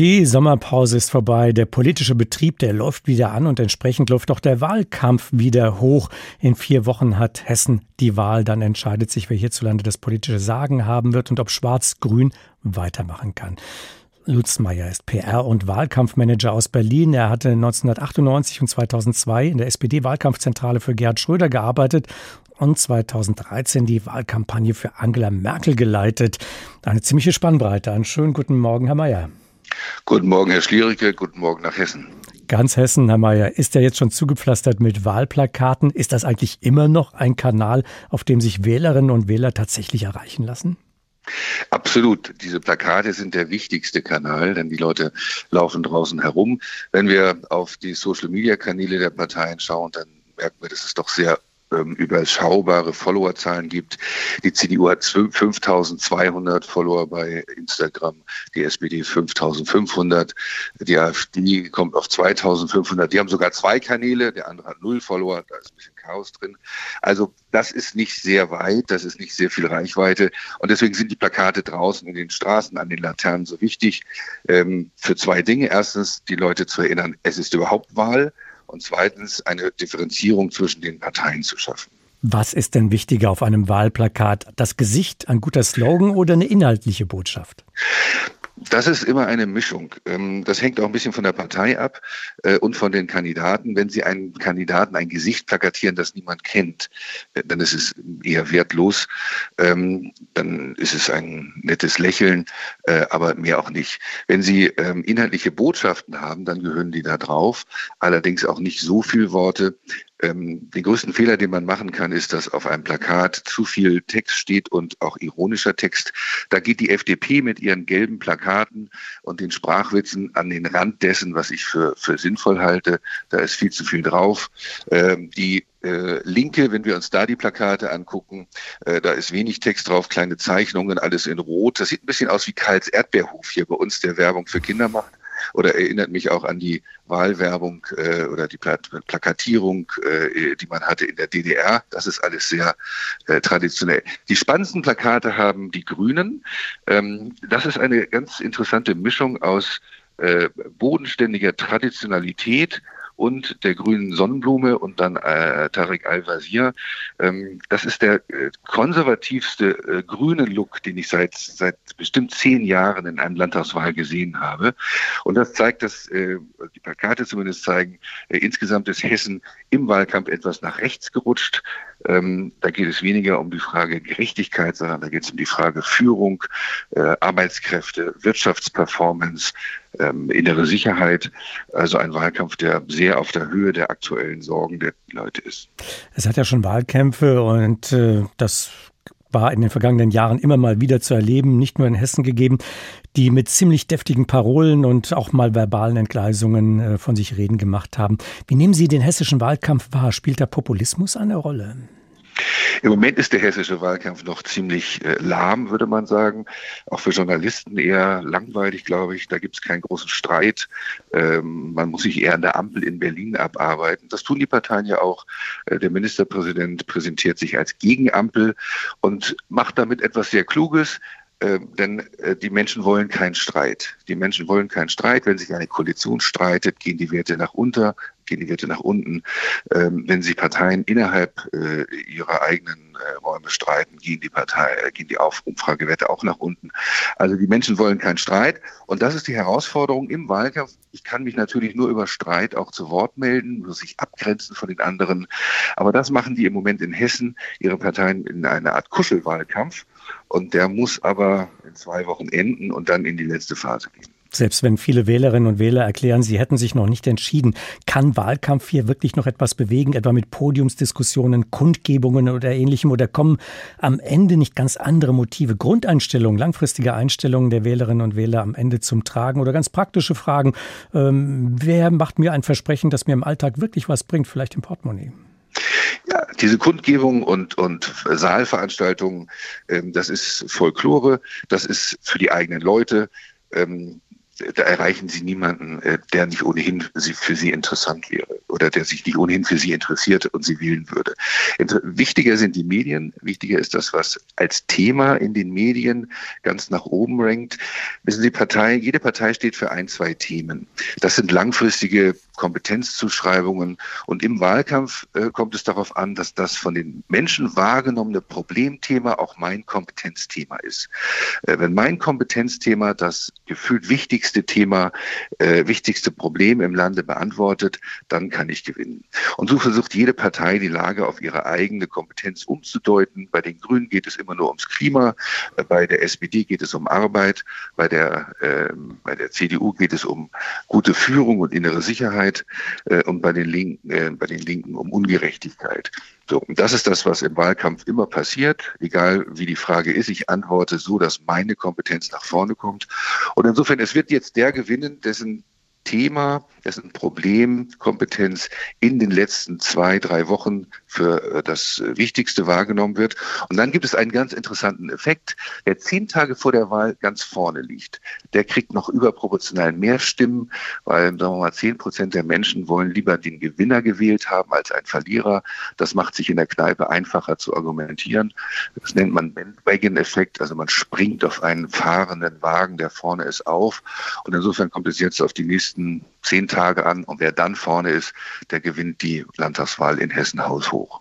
Die Sommerpause ist vorbei. Der politische Betrieb, der läuft wieder an und entsprechend läuft auch der Wahlkampf wieder hoch. In vier Wochen hat Hessen die Wahl. Dann entscheidet sich, wer hierzulande das politische Sagen haben wird und ob Schwarz-Grün weitermachen kann. Lutz Meyer ist PR- und Wahlkampfmanager aus Berlin. Er hatte 1998 und 2002 in der SPD-Wahlkampfzentrale für Gerhard Schröder gearbeitet und 2013 die Wahlkampagne für Angela Merkel geleitet. Eine ziemliche Spannbreite. Einen schönen guten Morgen, Herr Meyer. Guten Morgen, Herr Schlierike. Guten Morgen nach Hessen. Ganz Hessen, Herr Mayer, ist ja jetzt schon zugepflastert mit Wahlplakaten. Ist das eigentlich immer noch ein Kanal, auf dem sich Wählerinnen und Wähler tatsächlich erreichen lassen? Absolut. Diese Plakate sind der wichtigste Kanal, denn die Leute laufen draußen herum. Wenn wir auf die Social-Media-Kanäle der Parteien schauen, dann merken wir, dass es doch sehr ähm, überschaubare Followerzahlen gibt. Die CDU hat 5200 Follower bei Instagram, die SPD 5500, die AfD kommt auf 2500. Die haben sogar zwei Kanäle, der andere hat null Follower, da ist ein bisschen Chaos drin. Also das ist nicht sehr weit, das ist nicht sehr viel Reichweite und deswegen sind die Plakate draußen in den Straßen, an den Laternen so wichtig ähm, für zwei Dinge. Erstens, die Leute zu erinnern, es ist überhaupt Wahl und zweitens eine Differenzierung zwischen den Parteien zu schaffen. Was ist denn wichtiger auf einem Wahlplakat? Das Gesicht, ein guter Slogan oder eine inhaltliche Botschaft? Das ist immer eine Mischung. Ähm, das hängt auch ein bisschen von der Partei ab äh, und von den Kandidaten. Wenn Sie einen Kandidaten ein Gesicht plakatieren, das niemand kennt, äh, dann ist es eher wertlos. Ähm, dann ist es ein nettes Lächeln, äh, aber mehr auch nicht. Wenn Sie ähm, inhaltliche Botschaften haben, dann gehören die da drauf. Allerdings auch nicht so viel Worte, ähm, den größten Fehler, den man machen kann, ist, dass auf einem Plakat zu viel Text steht und auch ironischer Text. Da geht die FDP mit ihren gelben Plakaten und den Sprachwitzen an den Rand dessen, was ich für, für sinnvoll halte. Da ist viel zu viel drauf. Ähm, die äh, Linke, wenn wir uns da die Plakate angucken, äh, da ist wenig Text drauf, kleine Zeichnungen, alles in Rot. Das sieht ein bisschen aus wie Karls Erdbeerhof hier bei uns, der Werbung für Kinder macht oder erinnert mich auch an die Wahlwerbung äh, oder die Plakatierung, äh, die man hatte in der DDR. Das ist alles sehr äh, traditionell. Die spannendsten Plakate haben die Grünen. Ähm, das ist eine ganz interessante Mischung aus äh, bodenständiger Traditionalität und der grünen Sonnenblume und dann äh, Tarek Al-Wazir. Ähm, das ist der äh, konservativste äh, grüne Look, den ich seit, seit bestimmt zehn Jahren in einem Landtagswahl gesehen habe. Und das zeigt, dass äh, die Plakate zumindest zeigen, äh, insgesamt ist Hessen im Wahlkampf etwas nach rechts gerutscht. Ähm, da geht es weniger um die Frage Gerechtigkeit, sondern da geht es um die Frage Führung, äh, Arbeitskräfte, Wirtschaftsperformance, ähm, innere Sicherheit. Also ein Wahlkampf, der sehr auf der Höhe der aktuellen Sorgen der Leute ist. Es hat ja schon Wahlkämpfe und äh, das war in den vergangenen Jahren immer mal wieder zu erleben, nicht nur in Hessen gegeben, die mit ziemlich deftigen Parolen und auch mal verbalen Entgleisungen äh, von sich reden gemacht haben. Wie nehmen Sie den hessischen Wahlkampf wahr? Spielt der Populismus eine Rolle? Im Moment ist der hessische Wahlkampf noch ziemlich äh, lahm, würde man sagen. Auch für Journalisten eher langweilig, glaube ich. Da gibt es keinen großen Streit. Ähm, man muss sich eher an der Ampel in Berlin abarbeiten. Das tun die Parteien ja auch. Äh, der Ministerpräsident präsentiert sich als Gegenampel und macht damit etwas sehr Kluges. Äh, denn äh, die Menschen wollen keinen Streit. Die Menschen wollen keinen Streit. Wenn sich eine Koalition streitet, gehen die Werte nach unten, gehen die Werte nach unten. Ähm, wenn sich Parteien innerhalb äh, ihrer eigenen äh, Räume streiten, gehen die Partei, äh, gehen die Auf Umfragewerte auch nach unten. Also die Menschen wollen keinen Streit. Und das ist die Herausforderung im Wahlkampf. Ich kann mich natürlich nur über Streit auch zu Wort melden, muss sich abgrenzen von den anderen. Aber das machen die im Moment in Hessen, ihre Parteien in einer Art Kuschelwahlkampf. Und der muss aber in zwei Wochen enden und dann in die letzte Phase gehen. Selbst wenn viele Wählerinnen und Wähler erklären, sie hätten sich noch nicht entschieden, kann Wahlkampf hier wirklich noch etwas bewegen, etwa mit Podiumsdiskussionen, Kundgebungen oder ähnlichem? Oder kommen am Ende nicht ganz andere Motive, Grundeinstellungen, langfristige Einstellungen der Wählerinnen und Wähler am Ende zum Tragen? Oder ganz praktische Fragen, ähm, wer macht mir ein Versprechen, das mir im Alltag wirklich was bringt, vielleicht im Portemonnaie? Diese Kundgebung und, und Saalveranstaltungen, ähm, das ist Folklore, das ist für die eigenen Leute. Ähm, da erreichen Sie niemanden, äh, der nicht ohnehin für Sie interessant wäre. Oder der sich nicht ohnehin für sie interessiert und sie wählen würde. Wichtiger sind die Medien, wichtiger ist das, was als Thema in den Medien ganz nach oben rankt. Wissen Sie, Partei, jede Partei steht für ein, zwei Themen. Das sind langfristige Kompetenzzuschreibungen. Und im Wahlkampf äh, kommt es darauf an, dass das von den Menschen wahrgenommene Problemthema auch mein Kompetenzthema ist. Äh, wenn mein Kompetenzthema das gefühlt wichtigste Thema, äh, wichtigste Problem im Lande beantwortet, dann kann ich gewinnen. Und so versucht jede Partei die Lage auf ihre eigene Kompetenz umzudeuten. Bei den Grünen geht es immer nur ums Klima, äh, bei der SPD geht es um Arbeit, bei der, äh, bei der CDU geht es um gute Führung und innere Sicherheit. Äh, und bei den Linken, äh, bei den Linken um Ungerechtigkeit. So, und das ist das, was im Wahlkampf immer passiert, egal wie die Frage ist. Ich antworte so, dass meine Kompetenz nach vorne kommt. Und insofern, es wird jetzt der gewinnen, dessen Thema, dessen Problemkompetenz in den letzten zwei, drei Wochen für äh, das Wichtigste wahrgenommen wird. Und dann gibt es einen ganz interessanten Effekt, der zehn Tage vor der Wahl ganz vorne liegt. Der kriegt noch überproportional mehr Stimmen, weil, sagen wir mal, zehn Prozent der Menschen wollen lieber den Gewinner gewählt haben als einen Verlierer. Das macht sich in der Kneipe einfacher zu argumentieren. Das nennt man Bandwagon-Effekt, also man springt auf einen fahrenden Wagen, der vorne ist, auf. Und insofern kommt es jetzt auf die nächsten zehn Tage an und wer dann vorne ist, der gewinnt die Landtagswahl in Hessen haushoch.